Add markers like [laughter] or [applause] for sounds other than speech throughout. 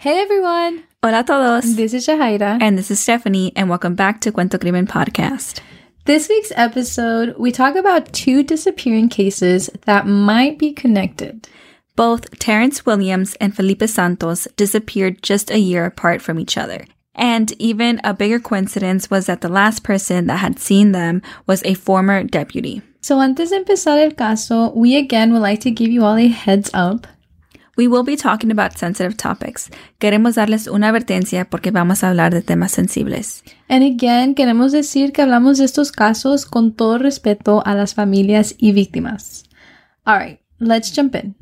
Hey everyone! Hola a todos. This is Shahaira. And this is Stephanie, and welcome back to Cuento Crimen Podcast. This week's episode, we talk about two disappearing cases that might be connected. Both Terrance Williams and Felipe Santos disappeared just a year apart from each other. And even a bigger coincidence was that the last person that had seen them was a former deputy. So antes de empezar el caso, we again would like to give you all a heads up. We will be talking about sensitive topics. Queremos darles una advertencia porque vamos a hablar de temas sensibles. And again, queremos decir que hablamos de estos casos con todo respeto a las familias y víctimas. Alright, let's jump in.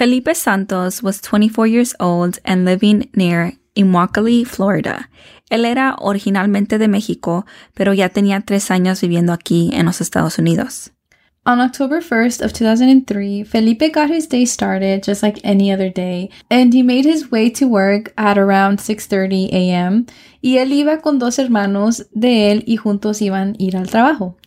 Felipe Santos was 24 years old and living near Immokalee, Florida. Él era originalmente de México, pero ya tenía tres años viviendo aquí en los Estados Unidos. On October 1st of 2003, Felipe got his day started just like any other day, and he made his way to work at around 6:30 a.m. y él iba con dos hermanos de él y juntos iban ir al trabajo.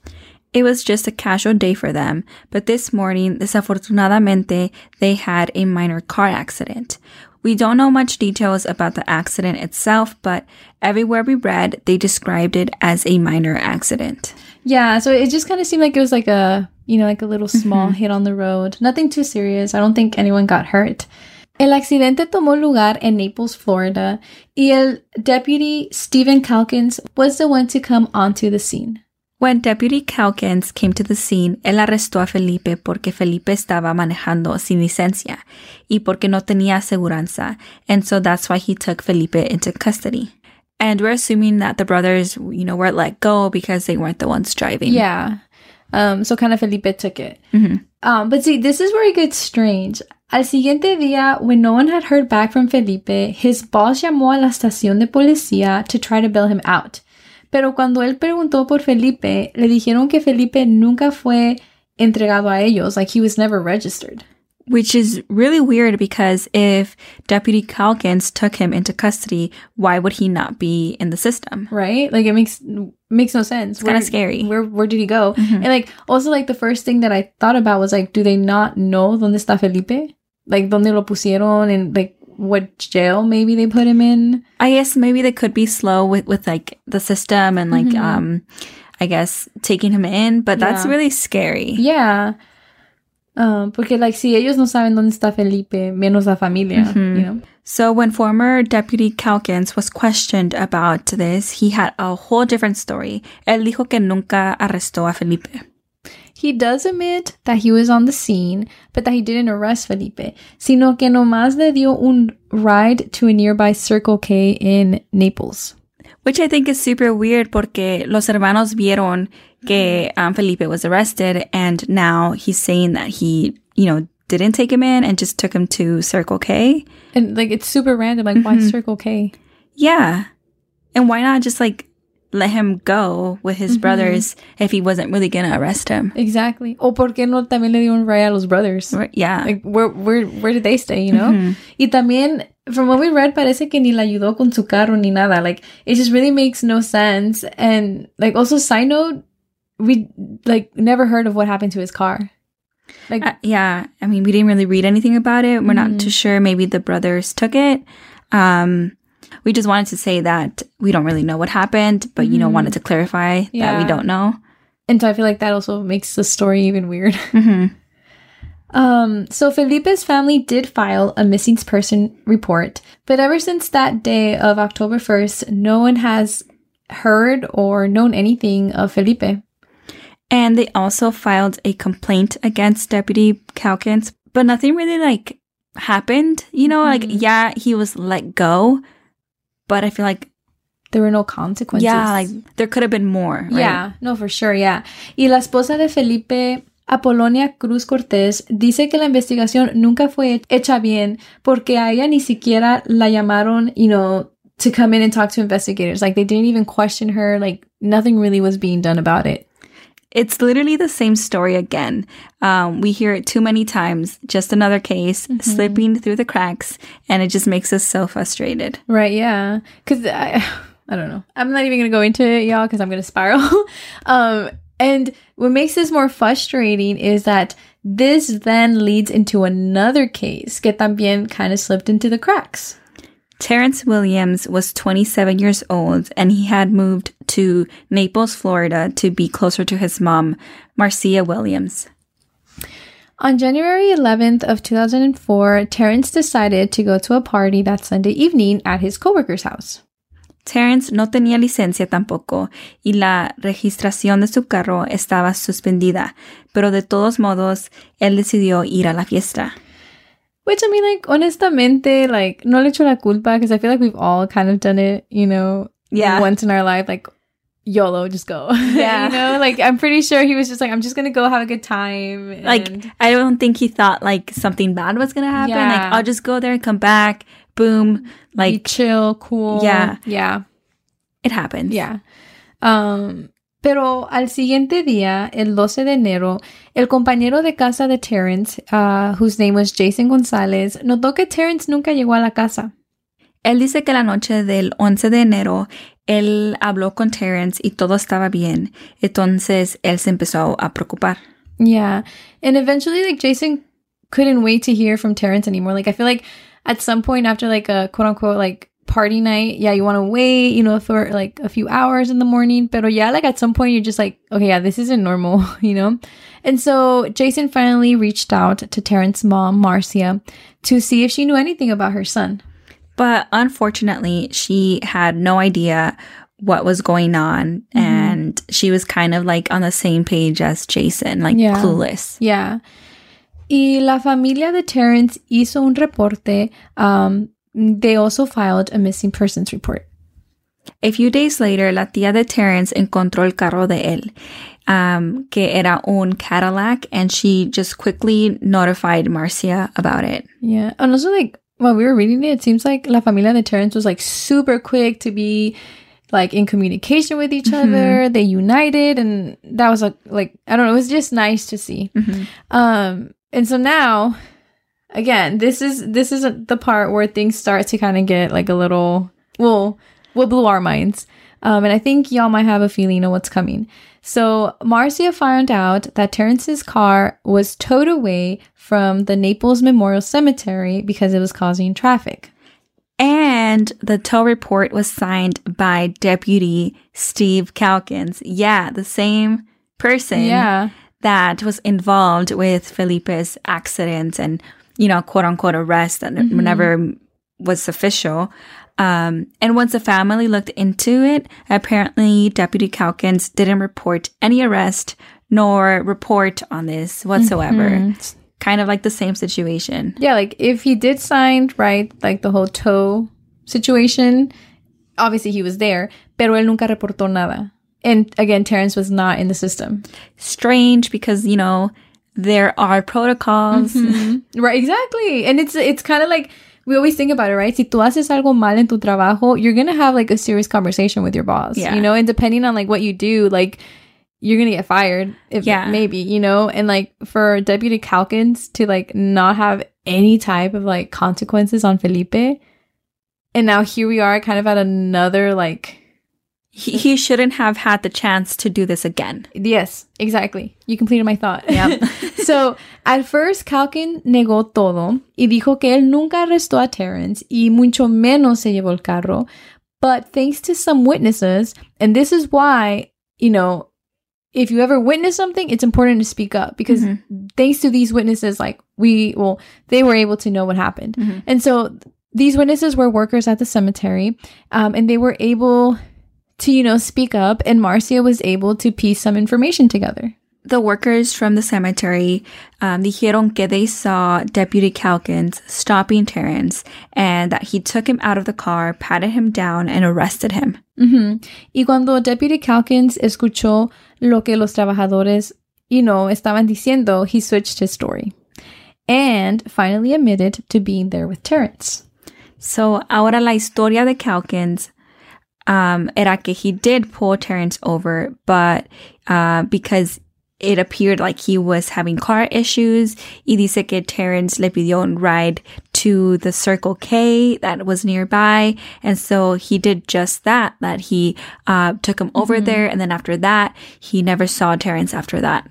It was just a casual day for them, but this morning, desafortunadamente, they had a minor car accident. We don't know much details about the accident itself, but everywhere we read, they described it as a minor accident. Yeah, so it just kind of seemed like it was like a, you know, like a little mm-hmm. small hit on the road. Nothing too serious. I don't think anyone got hurt. El accidente tomó lugar en Naples, Florida, y el deputy Stephen Calkins was the one to come onto the scene. When Deputy Calkins came to the scene, él arrestó a Felipe porque Felipe estaba manejando sin licencia y porque no tenía aseguranza, and so that's why he took Felipe into custody. And we're assuming that the brothers, you know, were let go because they weren't the ones driving. Yeah. Um, so kind of Felipe took it. Um, but see, this is where it gets strange. Al siguiente día, when no one had heard back from Felipe, his boss llamó a la estación de policía to try to bail him out. Pero cuando él preguntó por Felipe, le dijeron que Felipe nunca fue entregado a ellos, like he was never registered. Which is really weird because if Deputy Calkins took him into custody, why would he not be in the system? Right? Like it makes makes no sense. It's kinda scary. Where where did he go? Mm-hmm. And like also like the first thing that I thought about was like, do they not know dónde está Felipe? Like dónde lo pusieron and like what jail maybe they put him in? I guess maybe they could be slow with, with like the system and like, um, I guess taking him in, but that's Yeah. really scary. Yeah. Um, porque like si ellos no saben dónde está Felipe, menos la familia, you know. So when former Deputy Calkins was questioned about this, he had a whole different story. Él dijo que nunca arrestó a Felipe. He does admit that he was on the scene, but that he didn't arrest Felipe, sino que nomás le dio un ride to a nearby Circle K in Naples. Which I think is super weird porque los hermanos vieron que um, Felipe was arrested and now he's saying that he, you know, didn't take him in and just took him to Circle K. And like it's super random, like why Circle K? Yeah. And why not just like let him go with his brothers if he wasn't really going to arrest him? Exactly. O por qué no también le dio un ride a los brothers? Yeah. Like where where where did they stay, you know? Y también from what we read parece que ni la ayudó con su carro ni nada. Like it just really makes no sense. And like also side note, we like never heard of what happened to his car. Like Uh, yeah. I mean, we didn't really read anything about it. We're not too sure. Maybe the brothers took it. Um, we just wanted to say that we don't really know what happened, but, you know, wanted to clarify that we don't know. and so I feel like that also makes the story even weird. [laughs] hmm Um, so Felipe's family did file a missing person report, but ever since that day of October 1st, no one has heard or known anything of Felipe. And they also filed a complaint against Deputy Calkins, but nothing really like happened. You know, like, yeah, he was let go, but I feel like, There were no consequences. yeah, like there could have been more. Right? Yeah, no, for sure, yeah. Y la esposa de Felipe, Apolonia Cruz Cortés, dice que la investigación nunca fue hecha bien porque a ella ni siquiera la llamaron, you know, to come in and talk to investigators. Like they didn't even question her. Like nothing really was being done about it. It's literally the same story again. Um, we hear it too many times. Just another case slipping through the cracks, and it just makes us so frustrated. Right, yeah. Because I, [sighs] I don't know. I'm not even going to go into it, y'all, because I'm going to spiral. [laughs] um, and what makes this more frustrating is that this then leads into another case que también kind of slipped into the cracks. Terrance Williams was 27 years old and he had moved to Naples, Florida to be closer to his mom, Marcia Williams. On January 11th of 2004, Terrance decided to go to a party that Sunday evening at his coworker's house. Terrance no tenía licencia tampoco y la registración de su carro estaba suspendida, pero de todos modos él decidió ir a la fiesta. Which I mean, like, honestamente, like, no le echo la culpa because I feel like we've all kind of done it, you know, Yeah. once in our life, like, YOLO, just go. [laughs] Yeah. you know, like, I'm pretty sure he was just like, I'm just gonna go have a good time. Like I don't think he thought like something bad was gonna happen. Yeah. Like I'll just go there and come back. Boom. be Like chill, cool. Yeah. Yeah. it happens. Yeah. Um, pero al siguiente día, el 12 de enero, el compañero de casa de Terrence, uh, whose name was Jason Gonzalez, notó que Terrence nunca llegó a la casa. Él dice que la noche del 11 de enero él habló con Terrence y todo estaba bien. Entonces él se empezó a preocupar. Yeah. And eventually, like, Jason couldn't wait to hear from Terrence anymore. Like, I feel like at some point after, like, a quote unquote, like, party night, yeah, you want to wait, you know, for like a few hours in the morning. Pero yeah, like, at some point, you're just like, okay, yeah, this isn't normal, [laughs] you know? And so Jason finally reached out to Terrance's mom, Marcia, to see if she knew anything about her son. But unfortunately, she had no idea what was going on and she was kind of like on the same page as Jason, like Yeah. clueless. Yeah. Y la familia de Terrance hizo un reporte. Um, they also filed a missing persons report. A few days later, la tía de Terrance encontró el carro de él, um, que era un Cadillac, and she just quickly notified Marcia about it. Yeah. And also, like, while we were reading it, it seems like La Familia de Terrance was like super quick to be like in communication with each other. They united, and that was like, like I don't know, it was just nice to see. Um, and so now, again, this is this is the part where things start to kind of get like a little well, what blew our minds. Um, and I think y'all might have a feeling of what's coming. So Marcia found out that Terrance's car was towed away from the Naples Memorial Cemetery because it was causing traffic. And the tow report was signed by Deputy Steve Calkins. Yeah, the same person Yeah. that was involved with Felipe's accident and, you know, quote unquote arrest and never was official. Um, and once the family looked into it, apparently Deputy Calkins didn't report any arrest nor report on this whatsoever. Kind of like the same situation. Yeah, like if he did sign, right, like the whole tow situation, obviously he was there, pero él nunca reportó nada. And again, Terrance was not in the system. Strange because, you know, there are protocols. Mm-hmm. Right, exactly. And it's it's kind of like we always think about it, right? Si tú haces algo mal en tu trabajo, you're going to have like a serious conversation with your boss, Yeah. you know, and depending on like what you do, like you're going to get fired if Yeah. maybe, you know, and like for Deputy Calkins to like not have any type of like consequences on Felipe. And now here we are kind of at another like He, he shouldn't have had the chance to do this again. Yes, exactly. You completed my thought. Yeah. [laughs] so, at first, Calkin negó todo y dijo que él nunca arrestó a Terrance y mucho menos se llevó el carro. But thanks to some witnesses, and this is why, you know, if you ever witness something, it's important to speak up because thanks to these witnesses, like we, well, they were able to know what happened. And so these witnesses were workers at the cemetery, um, and they were able to, you know, speak up, and Marcia was able to piece some information together. the workers from the cemetery um, dijeron que they saw Deputy Calkins stopping Terrance and that he took him out of the car, patted him down, and arrested him. Ujú. Y cuando Deputy Calkins escuchó lo que los trabajadores, you know, estaban diciendo, he switched his story and finally admitted to being there with Terrance. So ahora la historia de Calkins um, era que he did pull Terrance over, but uh, because it appeared like he was having car issues. Y dice que Terrance le pidió un ride to the Circle K that was nearby. And so he did just that, that he uh, took him over there. And then after that, he never saw Terrance after that.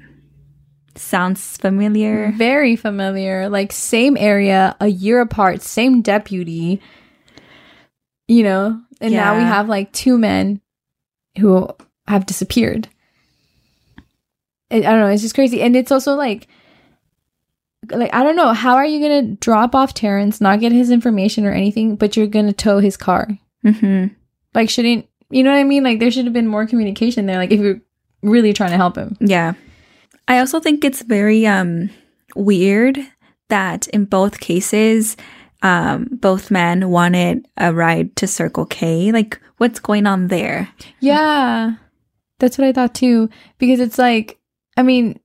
Sounds familiar. Very familiar. Like same area, a year apart, same deputy. You know, and now we have like two men who have disappeared. I I don't know. It's just crazy, and it's also like, like I don't know. How are you gonna drop off Terrance, not get his information or anything, but you're gonna tow his car? hmm Like, shouldn't you know what I mean? Like, there should have been more communication there. Like, if you're really trying to help him. Yeah. I also think it's very um weird that in both cases um both men wanted a ride to Circle K. Like what's going on there? Yeah. That's what I thought too. Because it's like, I mean,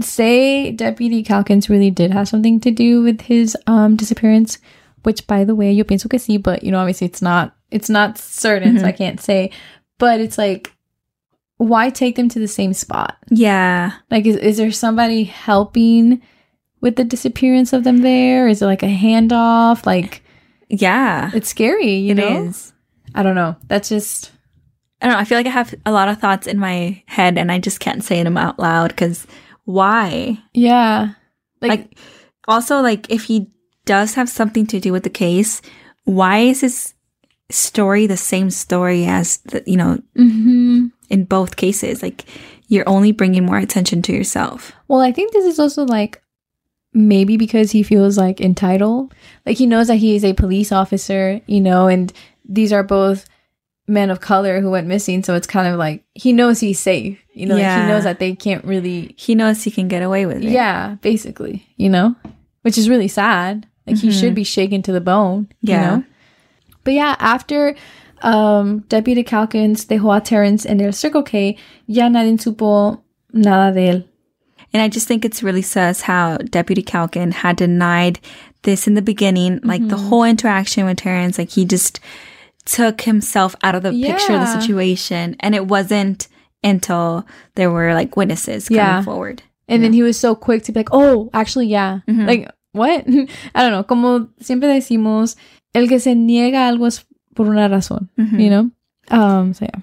say Deputy Calkins really did have something to do with his um disappearance, which by the way, yo pienso que sí, but you know, obviously it's not it's not certain, so Mhm. I can't say. But it's like why take them to the same spot? Yeah. Like is, is there somebody helping with the disappearance of them there? Is it like a handoff? Like Yeah. it's scary, you It know? is. I don't know. That's just I don't know. I feel like I have a lot of thoughts in my head and I just can't say them out loud cuz why? yeah. Like, Like also like if he does have something to do with the case, why is his story the same story as the, you know mhm. in both cases. Like you're only bringing more attention to yourself. Well, I think this is also like maybe because he feels like entitled. Like he knows that he is a police officer, you know, and these are both men of color who went missing. So it's kind of like he knows he's safe, you know, like Yeah. he knows that they can't really, He knows he can get away with it. yeah, basically, you know, which is really sad. Like he should be shaken to the bone, Yeah. you know. But yeah, after um, Deputy Calkins dejó a Terrance en el Circle K, ya nadie supo nada de él. And I just think it's really sus how Deputy Calkin had denied this in the beginning, like the whole interaction with Terrance, like he just took himself out of the picture of the situation. And it wasn't until there were like witnesses coming Yeah. forward. And then he was so quick to be like, oh, actually, yeah. Mhm. Like, what? [laughs] I don't know. Como siempre decimos, el que se niega algo es por una razón, Mhm. you know? Um, so yeah.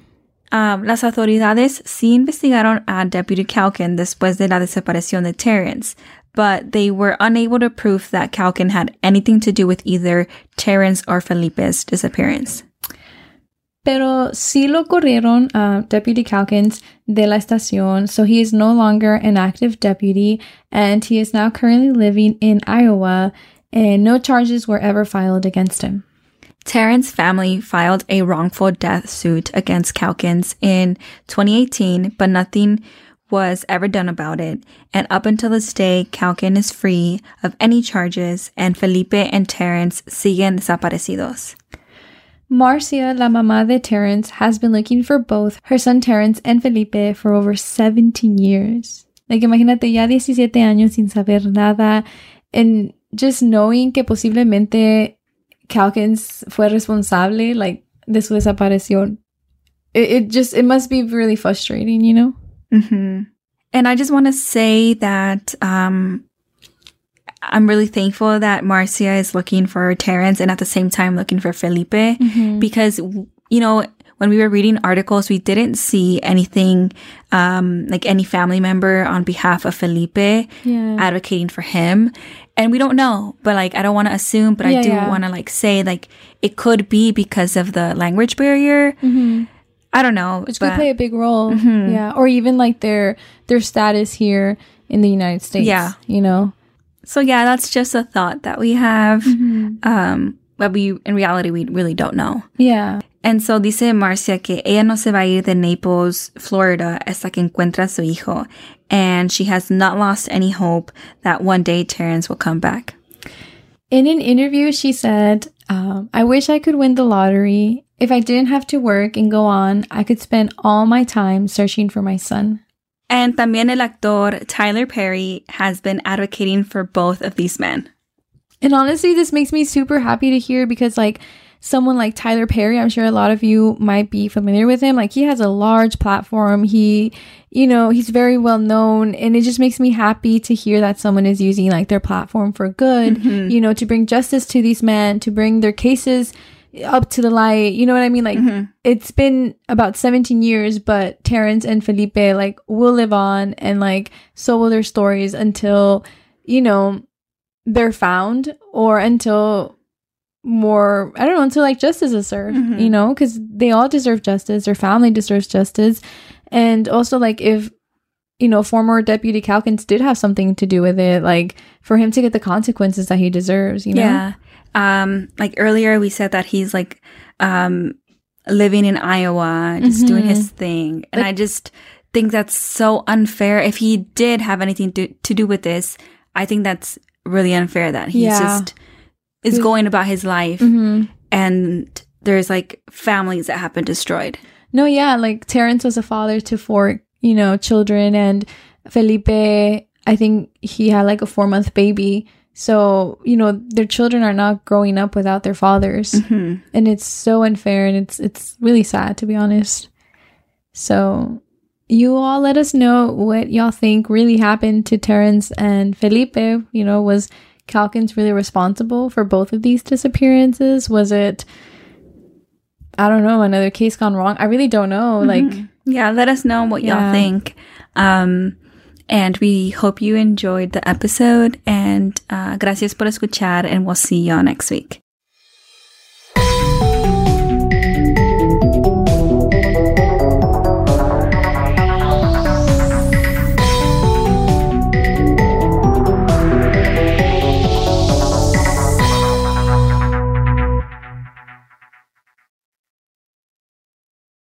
Um, las autoridades sí investigaron a Deputy Calkin después de la desaparición de Terrance, but they were unable to prove that Calkin had anything to do with either Terrance or Felipe's disappearance. Pero sí lo corrieron a Deputy Calkins de la estación, so he is no longer an active deputy, and he is now currently living in Iowa, and no charges were ever filed against him. Terrance's family filed a wrongful death suit against Calkins in 2018, but nothing was ever done about it. And up until this day, Calkin is free of any charges, and Felipe and Terrance siguen desaparecidos. Marcia, la mamá de Terrance, has been looking for both her son Terrance and Felipe for over 17 years. Like, imagínate ya 17 años sin saber nada, and just knowing que posiblemente Calkins fue responsable, like, de su desaparición. It, it just, it must be really frustrating, you know? hmm And I just want to say that um, I'm really thankful that Marcia is looking for Terrance and at the same time looking for Felipe because, you know, when we were reading articles, we didn't see anything um, like any family member on behalf of Felipe Yeah. advocating for him. And we don't know, but like, I don't want to assume, but Yeah, I do yeah. want to like say like it could be because of the language barrier. I don't know. Which but- could play a big role. Yeah. Or even like their, their status here in the United States. Yeah. You know? So yeah, that's just a thought that we have. Um, but we, in reality, we really don't know. Yeah. And so dice Marcia que ella no se va a ir de Naples, Florida, hasta que encuentra a su hijo. And she has not lost any hope that one day Terrance will come back. In an interview, she said, um, I wish I could win the lottery. If I didn't have to work and go on, I could spend all my time searching for my son. And también el actor Tyler Perry has been advocating for both of these men. And honestly, this makes me super happy to hear because, like, someone like Tyler Perry, I'm sure a lot of you might be familiar with him. Like he has a large platform. He, you know, he's very well known and it just makes me happy to hear that someone is using like their platform for good, mm-hmm. you know, to bring justice to these men, to bring their cases up to the light. You know what I mean? Like mm-hmm. it's been about 17 years, but Terrance and Felipe like will live on and like so will their stories until, you know, they're found or until more I don't know until like justice is served, you know, because they all deserve justice. Their family deserves justice, and also like if you know former Deputy Calkins did have something to do with it, like for him to get the consequences that he deserves, you know. Yeah. Um, like earlier we said that he's like um living in Iowa, just doing his thing. And I just think that's so unfair. If he did have anything to, to do with this, I think that's really unfair that he's Yeah. just is mm-hmm. going about his life mm-hmm. and there's like families that have been destroyed. No, yeah, like Terrance was a father to four, you know, children, and Felipe, I think he had like a four month baby. So, you know, their children are not growing up without their fathers. Mm-hmm. And it's so unfair and it's it's really sad to be honest. So you all let us know what y'all think really happened to Terrance and Felipe. You know, was Calkins really responsible for both of these disappearances? Was it I don't know, another case gone wrong? I really don't know. Like Yeah, let us know what Yeah. y'all think. Um, and we hope you enjoyed the episode. And uh, gracias por escuchar, and we'll see y'all next week.